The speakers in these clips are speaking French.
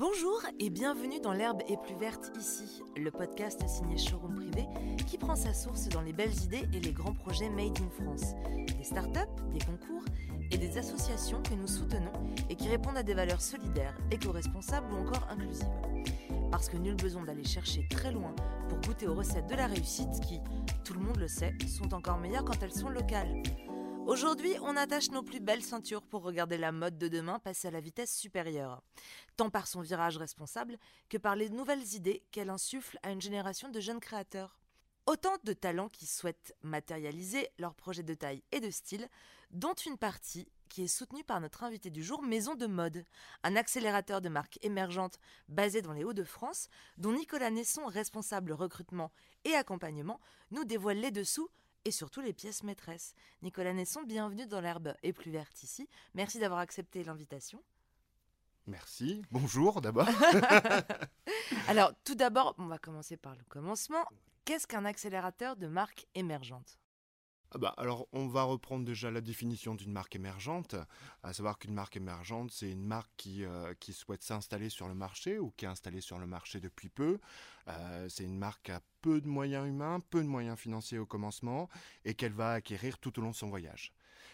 Bonjour et bienvenue dans L'herbe est plus verte ici, le podcast signé Showroom Privé qui prend sa source dans les belles idées et les grands projets made in France. Des startups, des concours et des associations que nous soutenons et qui répondent à des valeurs solidaires, éco-responsables ou encore inclusives. Parce que nul besoin d'aller chercher très loin pour goûter aux recettes de la réussite qui, tout le monde le sait, sont encore meilleures quand elles sont locales. Aujourd'hui, on attache nos plus belles ceintures pour regarder la mode de demain passer à la vitesse supérieure, tant par son virage responsable que par les nouvelles idées qu'elle insuffle à une génération de jeunes créateurs. Autant de talents qui souhaitent matérialiser leurs projets de taille et de style, dont une partie qui est soutenue par notre invité du jour, Maison de Mode, un accélérateur de marques émergentes basé dans les Hauts-de-France, dont Nicolas Nesson, responsable recrutement et accompagnement, nous dévoile les dessous et surtout les pièces maîtresses. Nicolas Nesson, bienvenue dans l'herbe et plus verte ici. Merci d'avoir accepté l'invitation. Merci. Bonjour d'abord. Alors, tout d'abord, on va commencer par le commencement. Qu'est-ce qu'un accélérateur de marque émergente? Bah, alors, on va reprendre déjà la définition d'une marque émergente, à savoir qu'une marque émergente, c'est une marque qui, euh, qui souhaite s'installer sur le marché ou qui est installée sur le marché depuis peu. Euh, c'est une marque a peu de moyens humains, peu de moyens financiers au commencement et qu'elle va acquérir tout au long de son voyage.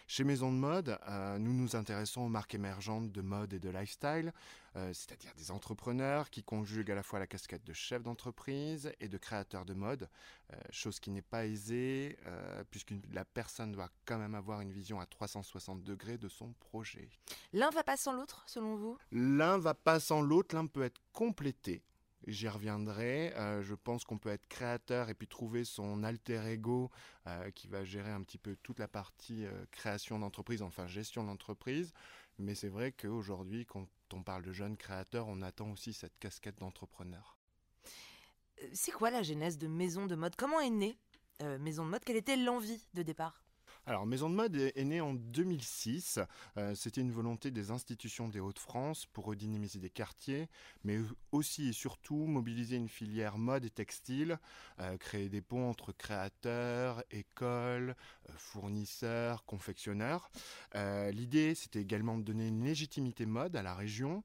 Chez Maison de Mode, euh, nous nous intéressons aux marques émergentes de mode et de lifestyle, euh, c'est-à-dire des entrepreneurs qui conjuguent à la fois la casquette de chef d'entreprise et de créateur de mode, euh, chose qui n'est pas aisée puisque la personne doit quand même avoir une vision à 360 degrés de son projet. L'un va pas sans l'autre, selon vous? L'un va pas sans l'autre, l'un peut être complété. J'y reviendrai. Euh, je pense qu'on peut être créateur et puis trouver son alter ego euh, qui va gérer un petit peu toute la partie euh, création d'entreprise, enfin gestion d'entreprise. Mais c'est vrai qu'aujourd'hui, quand on parle de jeunes créateurs, on attend aussi cette casquette d'entrepreneur. C'est quoi la genèse de Maison de Mode? Comment est née Maison de Mode? Quelle était l'envie de départ? Alors, Maison de Mode est, née en 2006. Euh, c'était une volonté des institutions des Hauts-de-France pour redynamiser des quartiers, mais aussi et surtout mobiliser une filière mode et textile, euh, créer des ponts entre créateurs, écoles, euh, fournisseurs, confectionneurs. L'idée, c'était également de donner une légitimité mode à la région,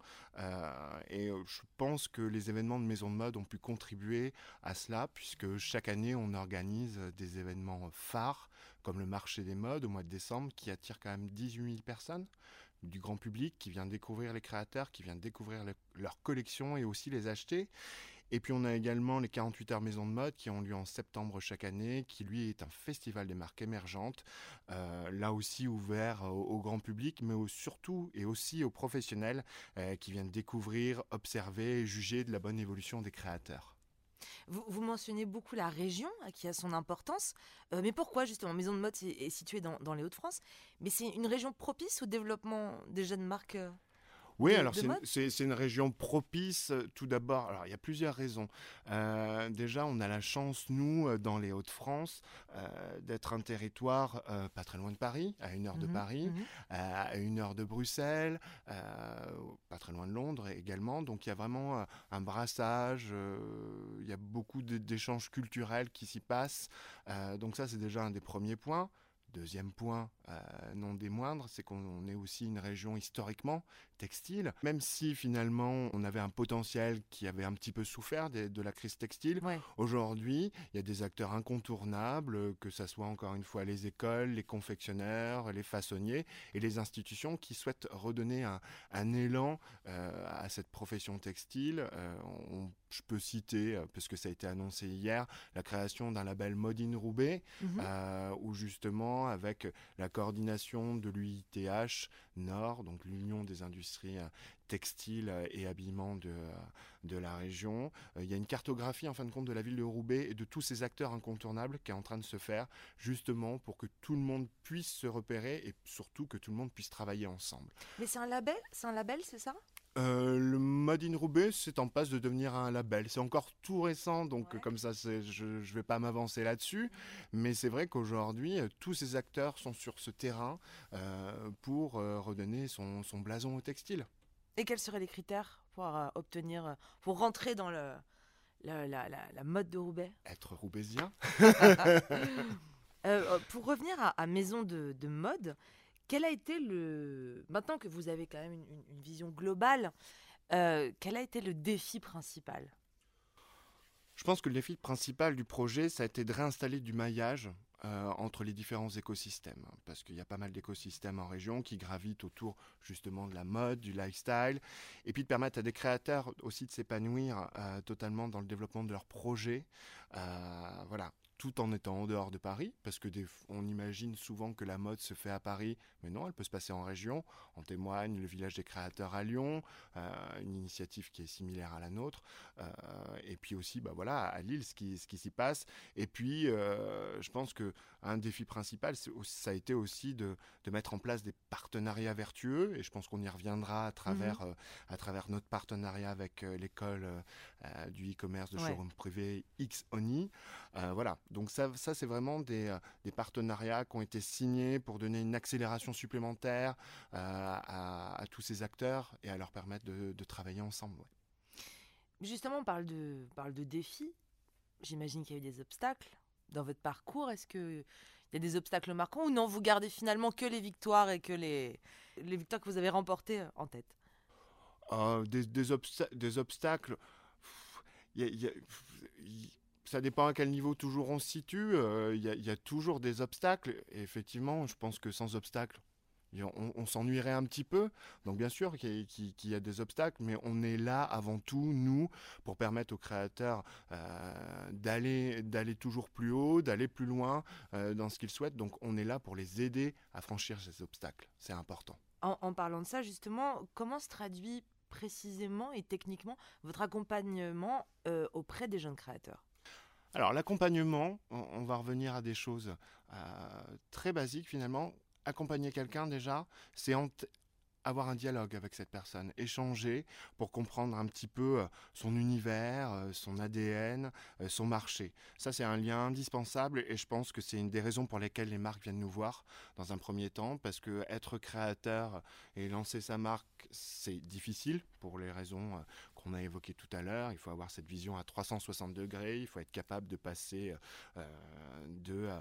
et je pense que les événements de Maison de Mode ont pu contribuer à cela, puisque chaque année, on organise des événements phares comme le marché des modes au mois de décembre, qui attire quand même 18 000 personnes du grand public qui vient découvrir les créateurs, qui vient découvrir leurs collections et aussi les acheter. Et puis on a également les 48 heures maison de mode qui ont lieu en septembre chaque année, qui lui est un festival des marques émergentes, euh, là aussi ouvert au, grand public, mais surtout et aussi aux professionnels euh, qui viennent découvrir, observer et juger de la bonne évolution des créateurs. Vous, mentionnez beaucoup la région euh, qui a son importance, euh, mais pourquoi justement Maison de Mode est, située dans les Hauts-de-France, mais c'est une région propice au développement des jeunes marques oui, alors c'est une région propice euh, tout d'abord. Alors il y a plusieurs raisons. Euh, déjà, on a la chance, nous, euh, dans les Hauts-de-France, d'être un territoire pas très loin de Paris, à une heure de mmh Paris, mmh à une heure de Bruxelles, pas très loin de Londres également. Donc il y a vraiment un brassage, il y a beaucoup d'échanges culturels qui s'y passent. donc ça, c'est déjà un des premiers points. Deuxième point, euh, non des moindres, c'est qu'on est aussi une région historiquement textile. Même si finalement on avait un potentiel qui avait un petit peu souffert de, la crise textile, aujourd'hui il y a des acteurs incontournables, que ce soit encore une fois les écoles, les confectionneurs, les façonniers et les institutions qui souhaitent redonner un, élan euh, à cette profession textile. Euh, je peux citer, parce que ça a été annoncé hier, la création d'un label Modine Roubaix, mhm. où justement avec la coordination de l'UITH Nord, donc l'Union des industries euh, textiles euh, et habillement de, euh, de la région. Il y a une cartographie en fin de compte de la ville de Roubaix et de tous ces acteurs incontournables qui est en train de se faire justement pour que tout le monde puisse se repérer et surtout que tout le monde puisse travailler ensemble. Mais c'est un label, c'est un label, c'est ça? Euh, le Made in Roubaix, c'est en passe de devenir un label. C'est encore tout récent, donc comme ça, je ne vais pas m'avancer là-dessus. Mais c'est vrai qu'aujourd'hui, euh, tous ces acteurs sont sur ce terrain euh, pour redonner son, blason au textile. Et quels seraient les critères pour obtenir, pour rentrer dans le, la, mode de Roubaix? Être roubaisien. pour revenir à, Maison de, de Mode, quel a été le. Maintenant que vous avez quand même une, vision globale, quel a été le défi principal? Je pense que le défi principal du projet, ça a été de réinstaller du maillage euh, entre les différents écosystèmes, parce qu'il y a pas mal d'écosystèmes en région qui gravitent autour justement de la mode, du lifestyle, et puis de permettre à des créateurs aussi de s'épanouir euh, totalement dans le développement de leurs projets. Euh, voilà, tout en étant en dehors de Paris, parce que on imagine souvent que la mode se fait à Paris, mais non, elle peut se passer en région. En témoigne le village des créateurs à Lyon, euh, une initiative qui est similaire à la nôtre, euh, et puis aussi, bah voilà, à Lille, ce qui, ce qui s'y passe. Et puis, euh, je pense que un défi principal, ça a été aussi de, de, mettre en place des partenariats vertueux, et je pense qu'on y reviendra à travers, mhm. à travers notre partenariat avec l'école du e-commerce de showroom privé X-Oni. voilà, donc ça, ça c'est vraiment des, euh, des, partenariats qui ont été signés pour donner une accélération supplémentaire euh, à, tous ces acteurs et à leur permettre de, travailler ensemble. Justement, on parle de, parle de défis. J'imagine qu'il y a eu des obstacles dans votre parcours. Est-ce qu'il y a des obstacles marquants ou non Vous gardez finalement que les victoires et que les, les victoires que vous avez remportées euh, en tête? Des, des, des, obstacles. Il y a, ça dépend à quel niveau toujours on se situe. Euh, il y, a toujours des obstacles. Et effectivement, je pense que sans obstacles, on, s'ennuierait un petit peu. Donc bien sûr qu'il y, a des obstacles, mais on est là avant tout, nous, pour permettre aux créateurs euh, d'aller toujours plus haut, d'aller plus loin euh, dans ce qu'ils souhaitent. Donc on est là pour les aider à franchir ces obstacles. C'est important. En, parlant de ça, justement, comment se traduit précisément et techniquement votre accompagnement auprès des jeunes créateurs? Alors l'accompagnement, on, va revenir à des choses euh, très basiques finalement. Accompagner quelqu'un déjà, c'est avoir un dialogue avec cette personne, échanger pour comprendre un petit peu euh, son univers, euh, son ADN, son marché. Ça, c'est un lien indispensable et je pense que c'est une des raisons pour lesquelles les marques viennent nous voir dans un premier temps, parce que être créateur et lancer sa marque, c'est difficile pour les raisons qu'on a évoqué tout à l'heure. Il faut avoir cette vision à 360 degrés. Il faut être capable de passer euh, euh,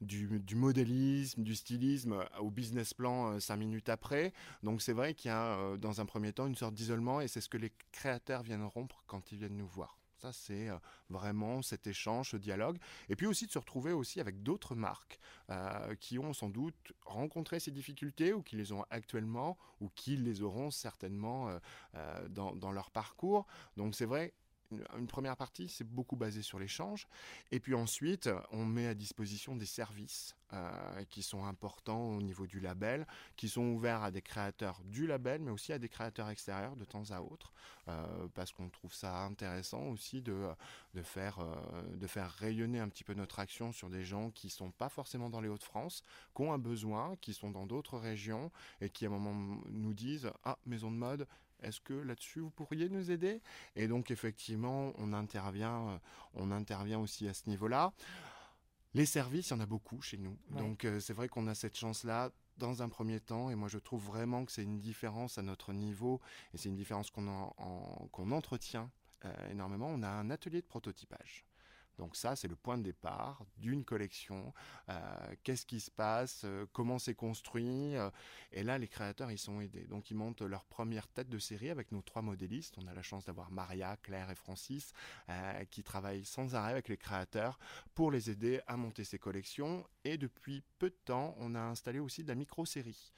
du, modélisme, du stylisme au business plan euh, cinq minutes après. Donc c'est vrai qu'il y a dans un premier temps une sorte d'isolement et c'est ce que les créateurs viennent rompre quand ils viennent nous voir. Ça, c'est euh, vraiment cet échange, ce dialogue. Et puis aussi de se retrouver aussi avec d'autres marques euh, qui ont sans doute rencontré ces difficultés ou qui les ont actuellement ou qui les auront certainement euh, dans, dans, leur parcours. Donc c'est vrai, une première partie, c'est beaucoup basé sur l'échange. Et puis ensuite, on met à disposition des services euh, qui sont importants au niveau du label, qui sont ouverts à des créateurs du label, mais aussi à des créateurs extérieurs de temps à autre, euh, parce qu'on trouve ça intéressant aussi de, faire, euh, de faire rayonner un petit peu notre action sur des gens qui sont pas forcément dans les Hauts-de-France, qui ont un besoin, qui sont dans d'autres régions et qui à un moment nous disent Ah, maison de mode, est-ce que là-dessus vous pourriez nous aider? Et donc effectivement, on intervient, on intervient aussi à ce niveau-là. Les services, il y en a beaucoup chez nous. Donc euh, c'est vrai qu'on a cette chance-là dans un premier temps, et moi je trouve vraiment que c'est une différence à notre niveau, et c'est une différence qu'on qu'on entretient euh, énormément. On a un atelier de prototypage. Donc ça, c'est le point de départ d'une collection. Euh, qu'est-ce qui se passe euh, Comment c'est construit euh, Et là, les créateurs, ils sont aidés. Donc ils montent leur première tête de série avec nos trois modélistes. On a la chance d'avoir Maria, Claire et Francis qui travaillent sans arrêt avec les créateurs pour les aider à monter ces collections. Et depuis peu de temps, on a installé aussi de la micro-série,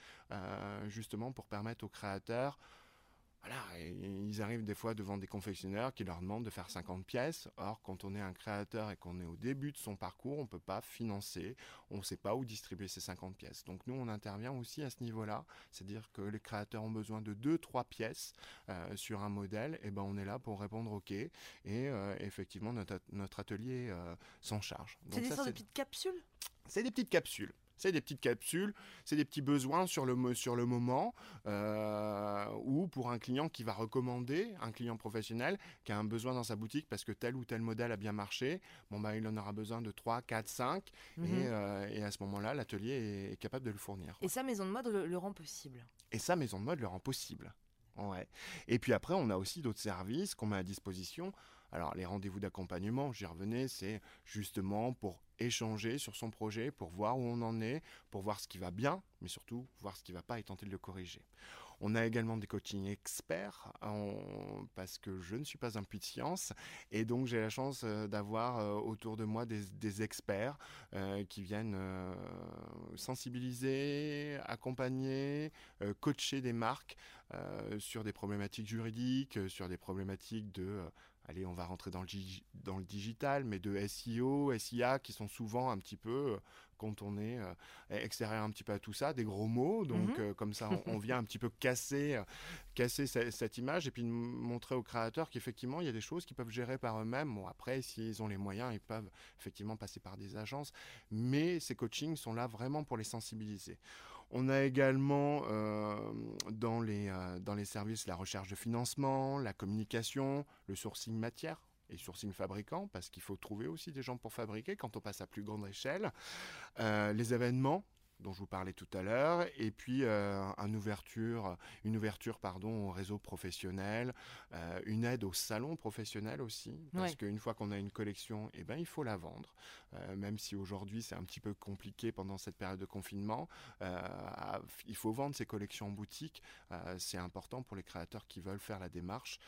justement pour permettre aux créateurs voilà, ils arrivent des fois devant des confectionneurs qui leur demandent de faire 50 pièces. Or, quand on est un créateur et qu'on est au début de son parcours, on ne peut pas financer, on ne sait pas où distribuer ces 50 pièces. Donc nous, on intervient aussi à ce niveau-là, c'est-à-dire que les créateurs ont besoin de 2-3 pièces euh, sur un modèle, et ben on est là pour répondre OK. Et euh, effectivement, notre, notre atelier euh, s'en charge. C'est des sortes de petites capsules? C'est des petites capsules. C'est des petites capsules, c'est des petits besoins sur le, sur le moment, euh, ou pour un client qui va recommander, un client professionnel qui a un besoin dans sa boutique parce que tel ou tel modèle a bien marché, bon bah, il en aura besoin de 3, 4, 5, et, à ce moment-là, l'atelier est, capable de le fournir. Et sa maison de mode le, rend possible. Et sa maison de mode le rend possible. Ouais. Et puis après, on a aussi d'autres services qu'on met à disposition. Alors les rendez-vous d'accompagnement, j'y revenais, c'est justement pour échanger sur son projet, pour voir où on en est, pour voir ce qui va bien, mais surtout voir ce qui ne va pas et tenter de le corriger. On a également des coachings experts parce que je ne suis pas un puits de science et donc j'ai la chance euh, d'avoir euh, autour de moi des, experts euh, qui viennent sensibiliser, accompagner, coacher des marques sur des problématiques juridiques, sur des problématiques de allez, on va rentrer dans le, dans le digital, mais de SEO, SIA, qui sont souvent un petit peu, quand on est euh, extérieur un petit peu à tout ça, des gros mots. Donc, mhm. euh, comme ça, on, vient un petit peu casser, euh, casser cette, image et puis montrer aux créateurs qu'effectivement, il y a des choses qu'ils peuvent gérer par eux-mêmes. Bon, après, s'ils ont les moyens, ils peuvent effectivement passer par des agences. Mais ces coachings sont là vraiment pour les sensibiliser. On a également dans, les, dans les services la recherche de financement, la communication, le sourcing matière et sourcing fabricant, parce qu'il faut trouver aussi des gens pour fabriquer quand on passe à plus grande échelle. Euh, les événements, dont je vous parlais tout à l'heure, et puis euh, une ouverture, une ouverture pardon, au réseau professionnel, euh, une aide au salon professionnel aussi, parce qu'une fois qu'on a une collection, eh ben, il faut la vendre, euh, même si aujourd'hui c'est un petit peu compliqué pendant cette période de confinement, il faut vendre ses collections en boutique, c'est important pour les créateurs qui veulent faire la démarche.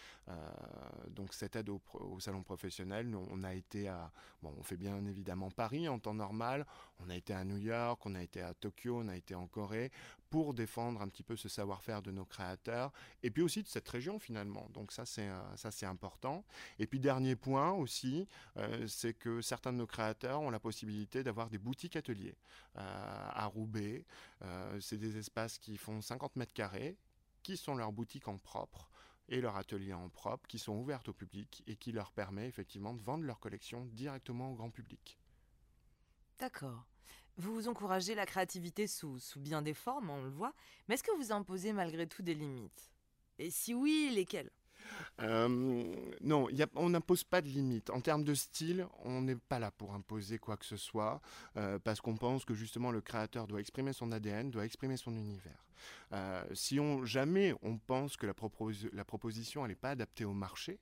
donc cette aide au, au, salon professionnel, nous, on a été à, bon, on fait bien évidemment Paris en temps normal, on a été à New York, on a été à Tokyo, on a été en Corée, pour défendre un petit peu ce savoir-faire de nos créateurs, et puis aussi de cette région finalement. Donc ça c'est euh, ça c'est important. Et puis dernier point aussi, euh, c'est que certains de nos créateurs ont la possibilité d'avoir des boutiques ateliers euh, à Roubaix. c'est des espaces qui font 50 mètres carrés, qui sont leurs boutiques en propre et leurs ateliers en propre, qui sont ouvertes au public et qui leur permet effectivement de vendre leur collection directement au grand public. D'accord. Vous vous encouragez la créativité sous, sous bien des formes, on le voit, mais est-ce que vous imposez malgré tout des limites? Et si oui, lesquelles? Euh, non, on n'impose pas de limites. En termes de style, on n'est pas là pour imposer quoi que ce soit, euh, parce qu'on pense que justement le créateur doit exprimer son ADN, doit exprimer son univers. Euh, si jamais on pense que la proposition n'est pas adaptée au marché,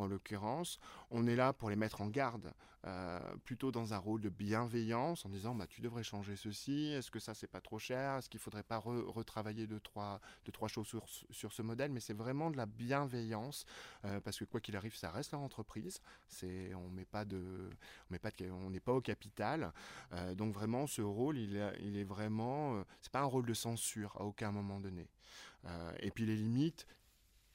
en l'occurrence, on est là pour les mettre en garde, euh, plutôt dans un rôle de bienveillance, en disant bah, tu devrais changer ceci, est-ce que ça c'est pas trop cher, est-ce qu'il faudrait pas retravailler deux trois, deux, trois choses sur, ce modèle, mais c'est vraiment de la bienveillance, euh, parce que quoi qu'il arrive, ça reste leur entreprise, c'est, on met pas de, on pas on n'est pas au capital, euh, donc vraiment ce rôle, il il est vraiment, c'est pas un rôle de censure à aucun moment donné. et puis les limites,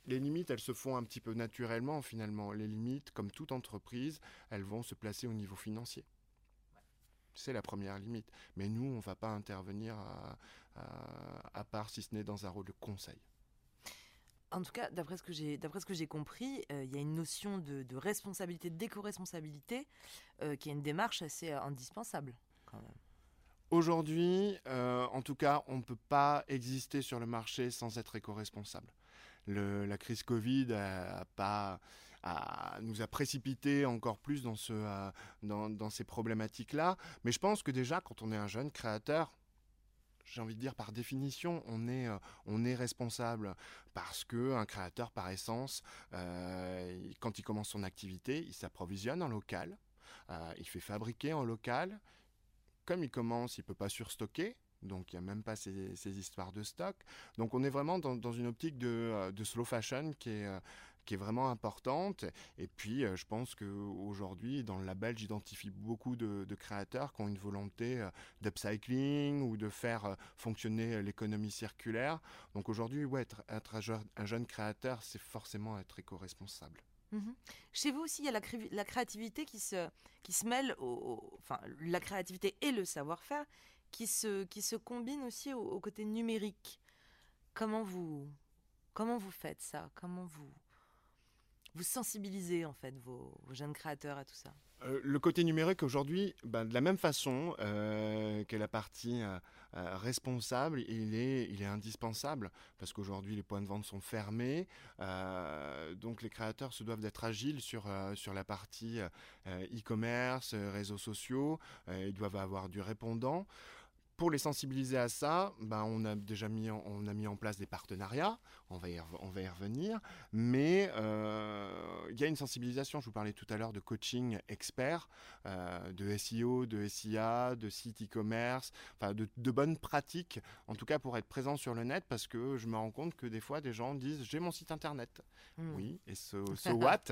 les limites, elles se font un petit peu naturellement finalement. Les limites, comme toute entreprise, elles vont se placer au niveau financier. C'est la première limite. Mais nous, on ne va pas intervenir à, part si ce n'est dans un rôle de conseil. En tout cas, d'après ce que j'ai, d'après ce que j'ai compris, euh, il y a une notion de, responsabilité, d'éco-responsabilité, euh, qui est une démarche assez euh, indispensable. Aujourd'hui, en tout cas, on ne peut pas exister sur le marché sans être éco-responsable la crise Covid a, pas nous a précipité encore plus dans, ce, euh, dans, ces problématiques-là. Mais je pense que déjà, quand on est un jeune créateur, j'ai envie de dire par définition, on est, euh, on est responsable parce que un créateur par essence, euh, quand il commence son activité, il s'approvisionne en local, il fait fabriquer en local. Comme il commence, il peut pas surstocker, donc il n'y a même pas ces, histoires de stock. Donc on est vraiment dans, une optique de, euh, slow fashion qui est, euh, qui est vraiment importante. Et puis euh, je pense qu'aujourd'hui, dans le label, j'identifie beaucoup de, créateurs qui ont une volonté d'upcycling ou de faire fonctionner l'économie circulaire. Donc aujourd'hui, ouais, être, être, un jeune créateur, c'est forcément être éco-responsable. Mhm. Chez vous aussi, il y a la, créativité qui se, qui se mêle, au, enfin la créativité et le savoir-faire qui se, qui se combine aussi au, côté numérique. Comment vous, comment vous faites ça? Comment vous, vous sensibilisez en fait vos, jeunes créateurs à tout ça? Euh, Le côté numérique aujourd'hui, ben, de la même façon euh, que la partie euh, responsable, il est, il est indispensable parce qu'aujourd'hui les points de vente sont fermés, donc les créateurs se doivent d'être agiles sur, sur la partie e-commerce, réseaux sociaux, ils doivent avoir du répondant pour les sensibiliser à ça, ben on a déjà mis en, on a mis en place des partenariats, on va y, on va y revenir, mais euh, il y a une sensibilisation. Je vous parlais tout à l'heure de coaching expert, de SEO, de SIA, de site e-commerce, enfin de, de, bonnes pratiques, en tout cas pour être présent sur le net, parce que je me rends compte que des fois des gens disent j'ai mon site internet. Hmm. Oui, et ce so, what?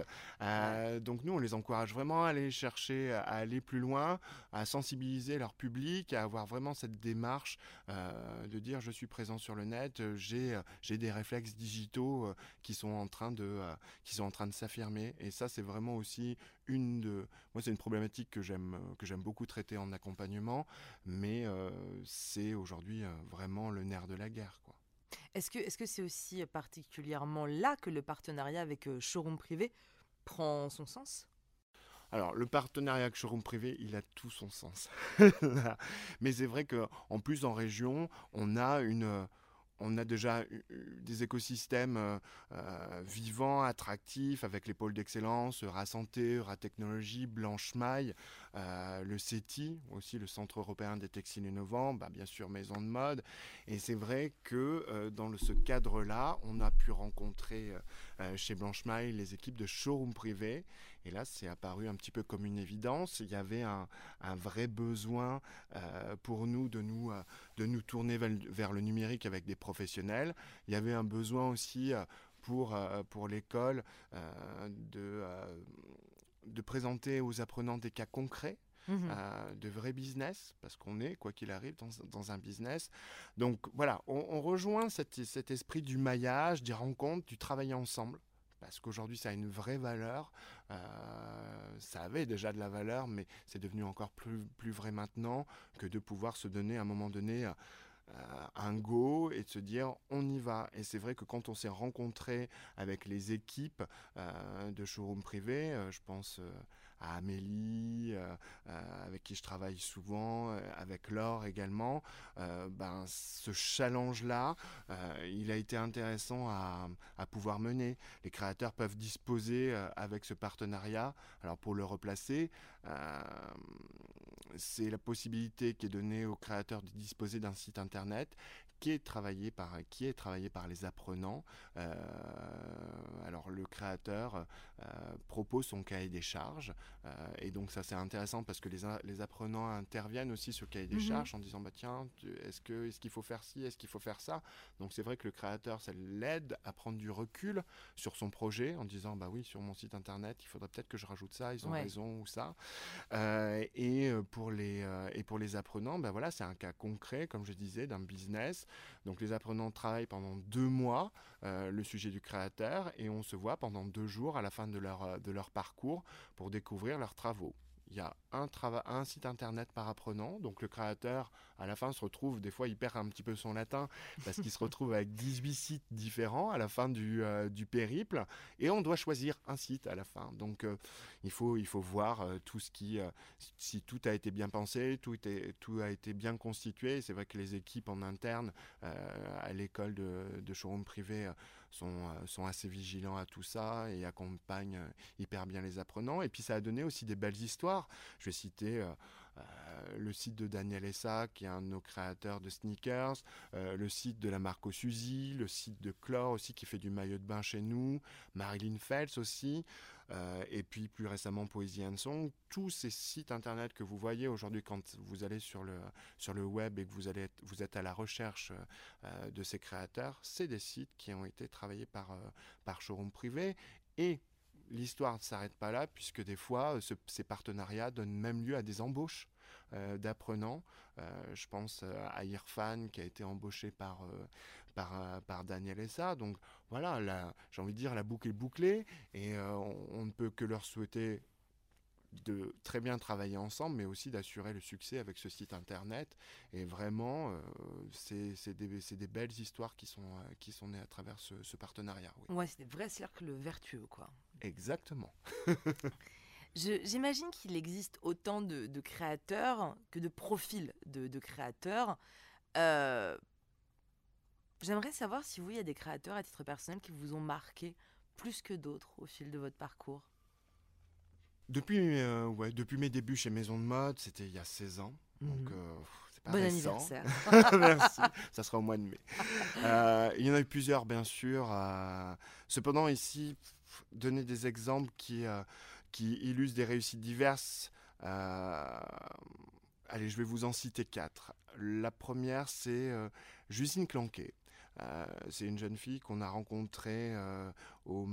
Donc nous, on les encourage vraiment à aller chercher, à aller plus loin, à sensibiliser leur public, à avoir vraiment cette démarche de dire je suis présent sur le net, j'ai j'ai des réflexes digitaux qui sont en train de qui sont en train de s'affirmer. Et ça, c'est vraiment aussi une de. Moi, c'est une problématique que j'aime que j'aime beaucoup traiter en accompagnement, mais euh, c'est aujourd'hui euh, vraiment le nerf de la guerre, quoi. Est-ce que est-ce que c'est aussi particulièrement là que le partenariat avec euh, Showroom Privé prend son sens? Alors, le partenariat avec Showroom Privé, il a tout son sens. Mais c'est vrai qu'en plus, en région, on a une, on a déjà des écosystèmes euh, euh, vivants, attractifs, avec les pôles d'excellence, Rasanté, Technologie, Blanche Maille, euh, le CETI, aussi le Centre européen des textiles innovants, bah, bien sûr Maison de mode. Et c'est vrai que dans ce cadre-là, on a pu rencontrer chez Blanche Maille les équipes de showroom privé et là, c'est apparu un petit peu comme une évidence. Il y avait un, vrai besoin euh, pour nous de nous, euh, de nous tourner vers, le numérique avec des professionnels. Il y avait un besoin aussi euh, pour, pour l'école de, de présenter aux apprenants des cas concrets mmh de vrais business, parce qu'on est, quoi qu'il arrive, dans, un business. Donc voilà, on, rejoint cet, cet, esprit du maillage, des rencontres, du travail ensemble parce qu'aujourd'hui ça a une vraie valeur. Euh, ça avait déjà de la valeur, mais c'est devenu encore plus, vrai maintenant que de pouvoir se donner à un moment donné euh, un go et de se dire on y va. Et c'est vrai que quand on s'est rencontré avec les équipes euh, de showroom privé, je pense Amélie, euh, euh, avec qui je travaille souvent, euh, avec Laure également, ben, ce challenge-là, il a été intéressant à, pouvoir mener. Les créateurs peuvent disposer avec ce partenariat, alors pour le replacer, c'est la possibilité qui est donnée aux créateurs de disposer d'un site internet qui est travaillé par, les apprenants. Alors le créateur propose son cahier des charges. Euh, et donc ça c'est intéressant parce que les, les apprenants interviennent aussi sur le cahier des mhm. charges en disant bah tiens est-ce que est-ce qu'il faut faire ci est-ce qu'il faut faire ça? Donc c'est vrai que le créateur ça l'aide à prendre du recul sur son projet en disant bah oui sur mon site internet il faudrait peut-être que je rajoute ça ils ont raison ou ça. Et pour les et pour les apprenants bah voilà c'est un cas concret comme je disais d'un business donc les apprenants travaillent pendant deux mois euh, le sujet du créateur et on se voit pendant deux jours à la fin de leur, euh, de leur parcours pour découvrir leurs travaux il y a un, un site internet par apprenant, donc le créateur à la fin se retrouve, des fois il perd un petit peu son latin parce qu'il se retrouve avec 18 sites différents à la fin du, euh, du, périple et on doit choisir un site à la fin. Donc euh, il, faut, il faut voir euh, tout ce qui, si tout a été bien pensé, tout, tout a été bien constitué. C'est vrai que les équipes en interne à l'école de, de showroom privé sont, euh, sont assez vigilants à tout ça et accompagnent euh, hyper bien les apprenants. Et puis ça a donné aussi des belles histoires. Je vais citer euh, le site de Daniel Essa, qui est un de nos créateurs de sneakers, le site de la marque Suzy, le site de Chlore aussi, qui fait du maillot de bain chez nous, Marilyn Phelps aussi. Euh, et puis plus récemment Poésie and Song, tous ces sites internet que vous voyez aujourd'hui quand vous allez sur le, sur le web et que vous, allez vous êtes à la recherche euh, de ces créateurs, c'est des sites qui ont été travaillés par, euh, par showroom privé et l'histoire ne s'arrête pas là puisque des fois ces partenariats donnent même lieu à des embauches d'apprenants. je pense à Irfan qui a été embauché par, par, par Daniel Essa. Donc voilà, j'ai envie de dire, la boucle est bouclée et euh, on, ne peut que leur souhaiter de très bien travailler ensemble, mais aussi d'assurer le succès avec ce site internet. Et vraiment, euh, c'est des, des, belles histoires qui sont, euh, qui sont nées à travers ce, partenariat. Oui. Ouais, c'est des vrais cercles vertueux, quoi. Exactement. J'imagine qu'il existe autant de, créateurs que de profils de, de créateurs. Euh, J'aimerais savoir si vous, il y a des créateurs à titre personnel qui vous ont marqué plus que d'autres au fil de votre parcours. Depuis, euh, ouais, depuis mes débuts chez Maison de Mode, c'était il y a 16 ans. Donc, mhm. euh, bon anniversaire. Merci, ça sera au mois de mai. il y en a eu plusieurs, bien sûr. cependant, ici, donner des exemples qui, qui illustrent des réussites diverses. allez, je vais vous en citer quatre. La première, c'est Justine Clanquet. Euh, c'est une jeune fille qu'on a rencontrée euh, au...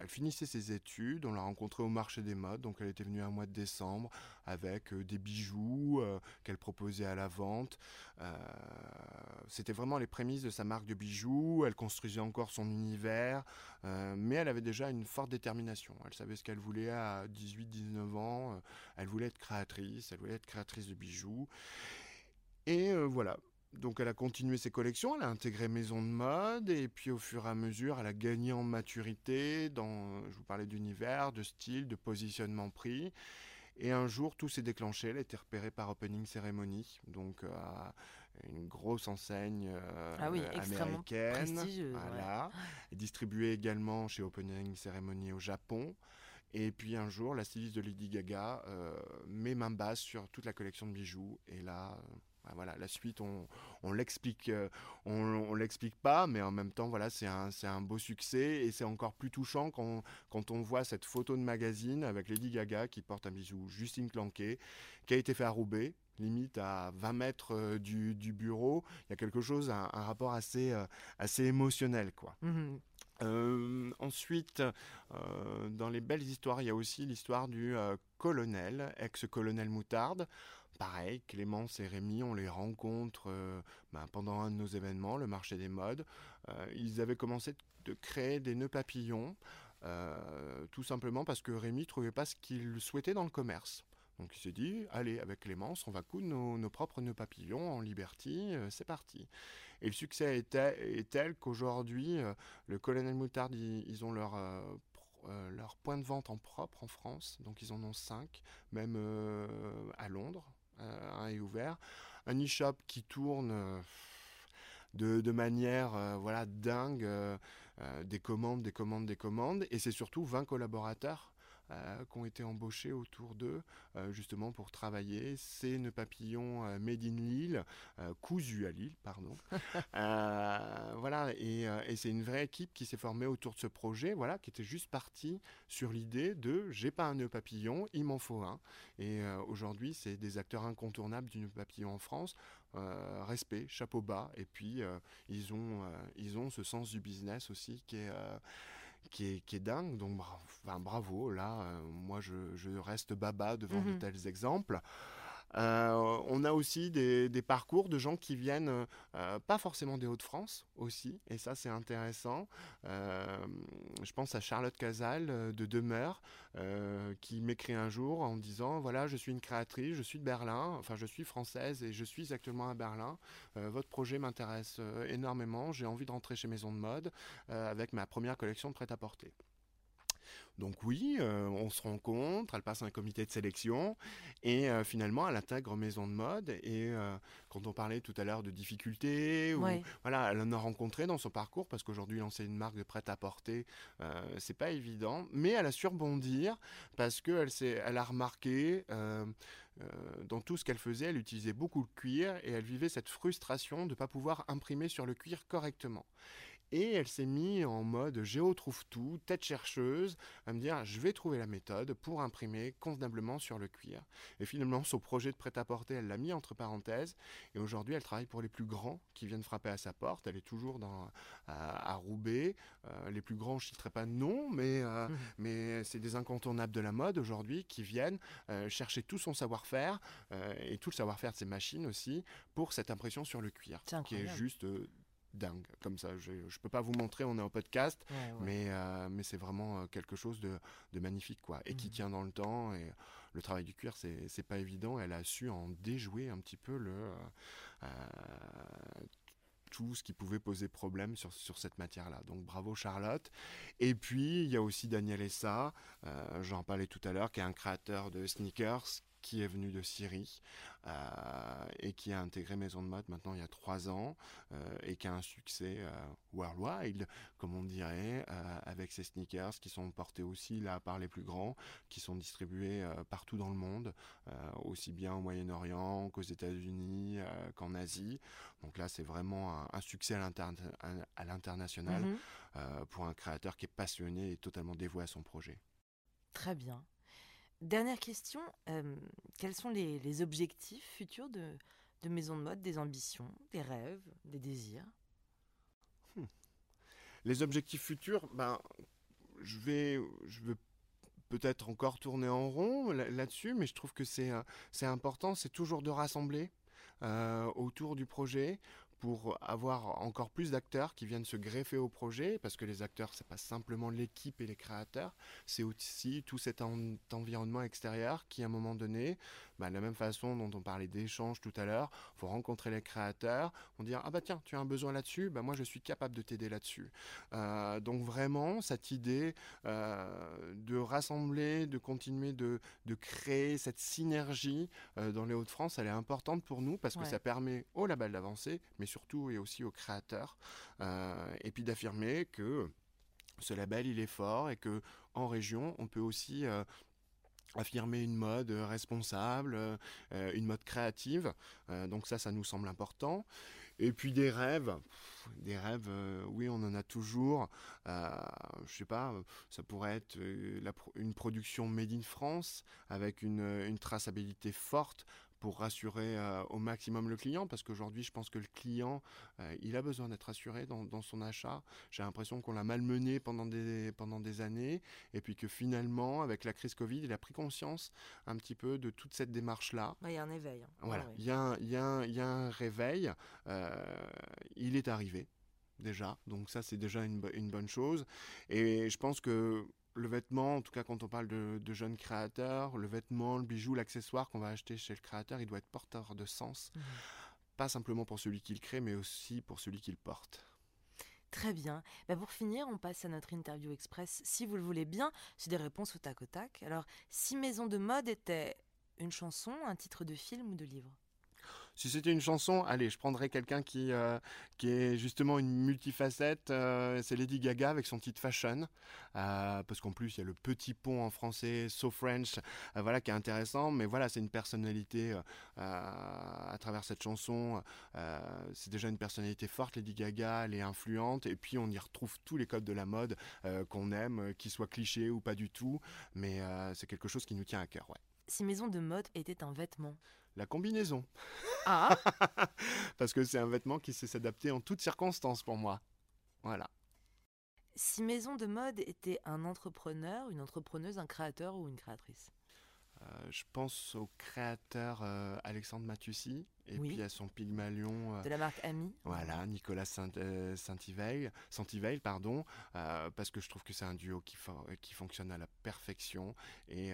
Elle finissait ses études, on l'a rencontrée au marché des modes, donc elle était venue un mois de décembre avec euh, des bijoux qu'elle proposait à la vente. C'était vraiment les prémices de sa marque de bijoux, elle construisait encore son univers, mais elle avait déjà une forte détermination. Elle savait ce qu'elle voulait à 18-19 ans, elle voulait être créatrice, elle voulait être créatrice de bijoux. Et voilà, donc elle a continué ses collections, elle a intégré Maison de Mode et puis au fur et à mesure elle a gagné en maturité dans, je vous parlais d'univers, de style, de positionnement prix. Et un jour tout s'est déclenché, elle a été repérée par Opening Ceremony, donc euh, une grosse enseigne euh, ah oui, américaine. Voilà. Distribuée également chez Opening Ceremony au Japon. Et puis un jour, la styliste de Lady Gaga euh, met main basse sur toute la collection de bijoux. Et là, voilà, la suite, on, on l'explique, euh, on, l'explique pas, mais en même temps, voilà, c'est un, c'est un beau succès et c'est encore plus touchant quand, quand on voit cette photo de magazine avec Lady Gaga qui porte un bijou Justine Clanquet, qui a été fait à Roubaix, limite à 20 mètres euh, du, du bureau. Il y a quelque chose, un, rapport assez, euh, assez émotionnel, quoi. Mmh ensuite, dans les belles histoires, il y a aussi l'histoire du colonel, ex-colonel Moutarde pareil, Clémence et Rémi, on les rencontre euh, ben, pendant un de nos événements, le marché des modes. Euh, ils avaient commencé de créer des nœuds papillons, euh, tout simplement parce que Rémi trouvait pas ce qu'il souhaitait dans le commerce. Donc il s'est dit, allez, avec Clémence, on va coudre nos, propres nœuds papillons en Liberty, c'est parti. Et le succès est, tel, qu'aujourd'hui, le Colonel Moutard, ils, ont leur leur point de vente en propre en France, donc ils en ont cinq, même à Londres, euh, un est ouvert. Un e-shop qui tourne euh, de, manière euh, voilà dingue, des commandes, des commandes, des commandes, et c'est surtout 20 collaborateurs euh, qui ont été embauchés autour d'eux euh, justement pour travailler. C'est une papillon euh, made in Lille, cousu à Lille, pardon. voilà, et, c'est une vraie équipe qui s'est formée autour de ce projet, voilà, qui était juste partie sur l'idée de j'ai pas un nœud papillon, il m'en faut un. Et aujourd'hui, c'est des acteurs incontournables du nœud papillon en France. respect, chapeau bas, et puis ils, ont, ils ont ce sens du business aussi qui est, qui est, qui est dingue. Donc bravo, là, euh, moi je, je, reste baba devant de mhm. tels exemples. Euh, on a aussi des, parcours de gens qui viennent, euh, pas forcément des Hauts-de-France aussi, et ça c'est intéressant. je pense à Charlotte Casal de Demeure, qui m'écrit un jour en disant, voilà, je suis une créatrice, je suis de Berlin, enfin je suis française et je suis actuellement à Berlin. votre projet m'intéresse énormément, j'ai envie de rentrer chez Maison de Mode avec ma première collection de prêt-à-porter. Donc oui, euh, on se rencontre, elle passe un comité de sélection et euh, finalement elle intègre Maison de Mode. Et euh, quand on parlait tout à l'heure de difficultés, voilà, elle en a rencontré dans son parcours parce qu'aujourd'hui lancer une marque de prêt-à-porter, c'est pas évident, mais elle a su rebondir parce qu'elle elle a remarqué. dans tout ce qu'elle faisait, elle utilisait beaucoup le cuir et elle vivait cette frustration de ne pas pouvoir imprimer sur le cuir correctement. Et elle s'est mise en mode géo trouve tout, tête chercheuse, à me dire je vais trouver la méthode pour imprimer convenablement sur le cuir. Et finalement, son projet de prêt-à-porter, elle l'a mis entre parenthèses. Et aujourd'hui, elle travaille pour les plus grands qui viennent frapper à sa porte. Elle est toujours dans, à, Roubaix. Euh, les plus grands, je ne citerai pas de nom, mais, euh, mmh. mais c'est des incontournables de la mode aujourd'hui qui viennent euh, chercher tout son savoir-faire et tout le savoir-faire de ses machines aussi pour cette impression sur le cuir, qui est juste dingue comme ça. Je ne peux pas vous montrer, on est en podcast, mais, euh, mais c'est vraiment euh, quelque chose de, de, magnifique quoi, et qui mmh. tient dans le temps. Et le travail du cuir, c'est pas évident. Elle a su en déjouer un petit peu le, euh, tout ce qui pouvait poser problème sur, sur cette matière-là. Donc bravo Charlotte. Et puis il y a aussi Daniel Essa, j'en parlais tout à l'heure, qui est un créateur de sneakers qui est venu de Syrie et qui a intégré Maison de Mode maintenant il y a trois ans et qui a un succès worldwide, comme on dirait, avec ses sneakers qui sont portés aussi là par les plus grands, qui sont distribués partout dans le monde, aussi bien au Moyen-Orient qu'aux États-Unis qu'en Asie. Donc là, c'est vraiment un, succès à l'international mhm. euh, pour un créateur qui est passionné et totalement dévoué à son projet. Très bien. Dernière question, euh, quels sont les, objectifs futurs de, Maison de Mode, des ambitions, des rêves, des désirs? Hmm. Les objectifs futurs, ben, je vais, je peut-être encore tourner en rond là-dessus, mais je trouve que c'est important, c'est toujours de rassembler euh, autour du projet pour avoir encore plus d'acteurs qui viennent se greffer au projet, parce que les acteurs, c'est pas simplement l'équipe et les créateurs, c'est aussi tout cet environnement extérieur qui, à un moment donné, bah, de la même façon dont on parlait d'échange tout à l'heure, faut rencontrer les créateurs, on dire ah bah tiens, tu as un besoin là-dessus, bah moi je suis capable de t'aider là-dessus. Euh, donc vraiment cette idée euh, de rassembler, de continuer de, de créer cette synergie euh, dans les Hauts-de-France, elle est importante pour nous parce que ça permet au label d'avancer, mais surtout et aussi aux créateurs, et puis d'affirmer que ce label il est fort et que en région on peut aussi affirmer une mode responsable, euh, une mode créative. Euh, donc ça, ça nous semble important. Et puis des rêves, des rêves, euh, oui, on en a toujours. je sais pas, ça pourrait être une production made in France avec une traçabilité forte pour rassurer euh, au maximum le client, parce qu'aujourd'hui, je pense que le client, euh, il a besoin d'être rassuré dans, son achat. J'ai l'impression qu'on l'a malmené pendant des, pendant des années, et puis que finalement, avec la crise Covid, il a pris conscience un petit peu de toute cette démarche-là. Il y a un éveil. Hein. Voilà, il y, a, y, a, y, a, un réveil. Euh, il est arrivé déjà, donc ça c'est déjà une, une bonne chose. Et je pense que le vêtement, en tout cas quand on parle de, jeunes créateurs, le vêtement, le bijou, l'accessoire qu'on va acheter chez le créateur, il doit être porteur de sens. Mhm. Pas simplement pour celui qui le crée, mais aussi pour celui qui le porte. Très bien. Bah, pour finir, on passe à notre interview express, si vous le voulez bien. C'est des réponses au tac au tac. Alors, si Maison de mode était une chanson, un titre de film ou de livre? Si c'était une chanson, allez, je prendrais quelqu'un qui, euh, qui est justement une multifacette. Euh, c'est Lady Gaga avec son titre Fashion. Euh, parce qu'en plus, il y a le petit pont en français, So French, voilà, qui est intéressant. Mais voilà, c'est une personnalité à travers cette chanson. c'est déjà une personnalité forte, Lady Gaga, elle est influente. Et puis, on y retrouve tous les codes de la mode qu'on aime, qu'ils soient clichés ou pas du tout. Mais c'est quelque chose qui nous tient à cœur, ouais. Si Maison de mode était un vêtement la combinaison. Ah Parce que c'est un vêtement qui sait s'adapter en toutes circonstances pour moi. Voilà. Si Maison de mode était un entrepreneur, une entrepreneuse, un créateur ou une créatrice euh, je pense au créateur euh, Alexandre Matussi et puis à son Pygmalion. Euh, de la marque Ami. Voilà, Nicolas Saint-Yveil, Saint pardon, parce que je trouve que c'est un duo qui, qui fonctionne à la perfection et,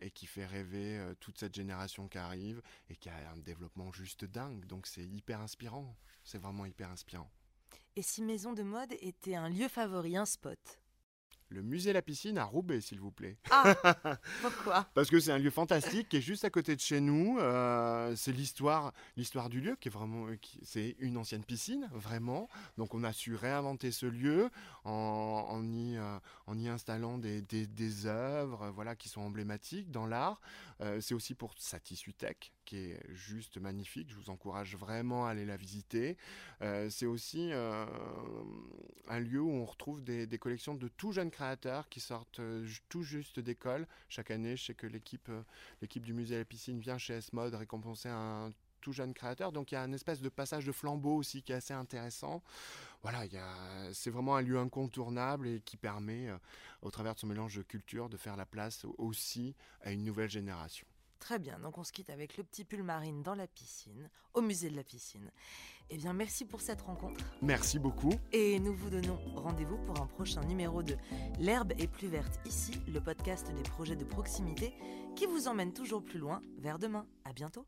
et qui fait rêver toute cette génération qui arrive et qui a un développement juste dingue. Donc c'est hyper inspirant. C'est vraiment hyper inspirant. Et si Maison de Mode était un lieu favori, un spot? Le musée La Piscine à Roubaix, s'il vous plaît. Ah Pourquoi? Parce que c'est un lieu fantastique qui est juste à côté de chez nous. Euh, c'est l'histoire, l'histoire du lieu qui est vraiment, euh, c'est une ancienne piscine, vraiment. Donc on a su réinventer ce lieu en, y, euh, en y installant des, des, œuvres, voilà, qui sont emblématiques dans l'art. c'est aussi pour sa tech qui est juste magnifique. Je vous encourage vraiment à aller la visiter. c'est aussi un lieu où on retrouve des, collections de tout jeunes créateurs qui sortent euh, tout juste d'école. Chaque année, je sais que l'équipe euh, l'équipe du musée la piscine vient chez S-Mode récompenser un tout jeune créateur. Donc il y a un espèce de passage de flambeau aussi qui est assez intéressant. Voilà, c'est vraiment un lieu incontournable et qui permet, euh, au travers de son mélange de culture, de faire la place aussi à une nouvelle génération. Très bien, donc on se quitte avec le petit pull marine dans la piscine, au musée de la piscine. Eh bien, merci pour cette rencontre. Merci beaucoup. Et nous vous donnons rendez-vous pour un prochain numéro de L'herbe est plus verte ici, le podcast des projets de proximité qui vous emmène toujours plus loin vers demain. À bientôt.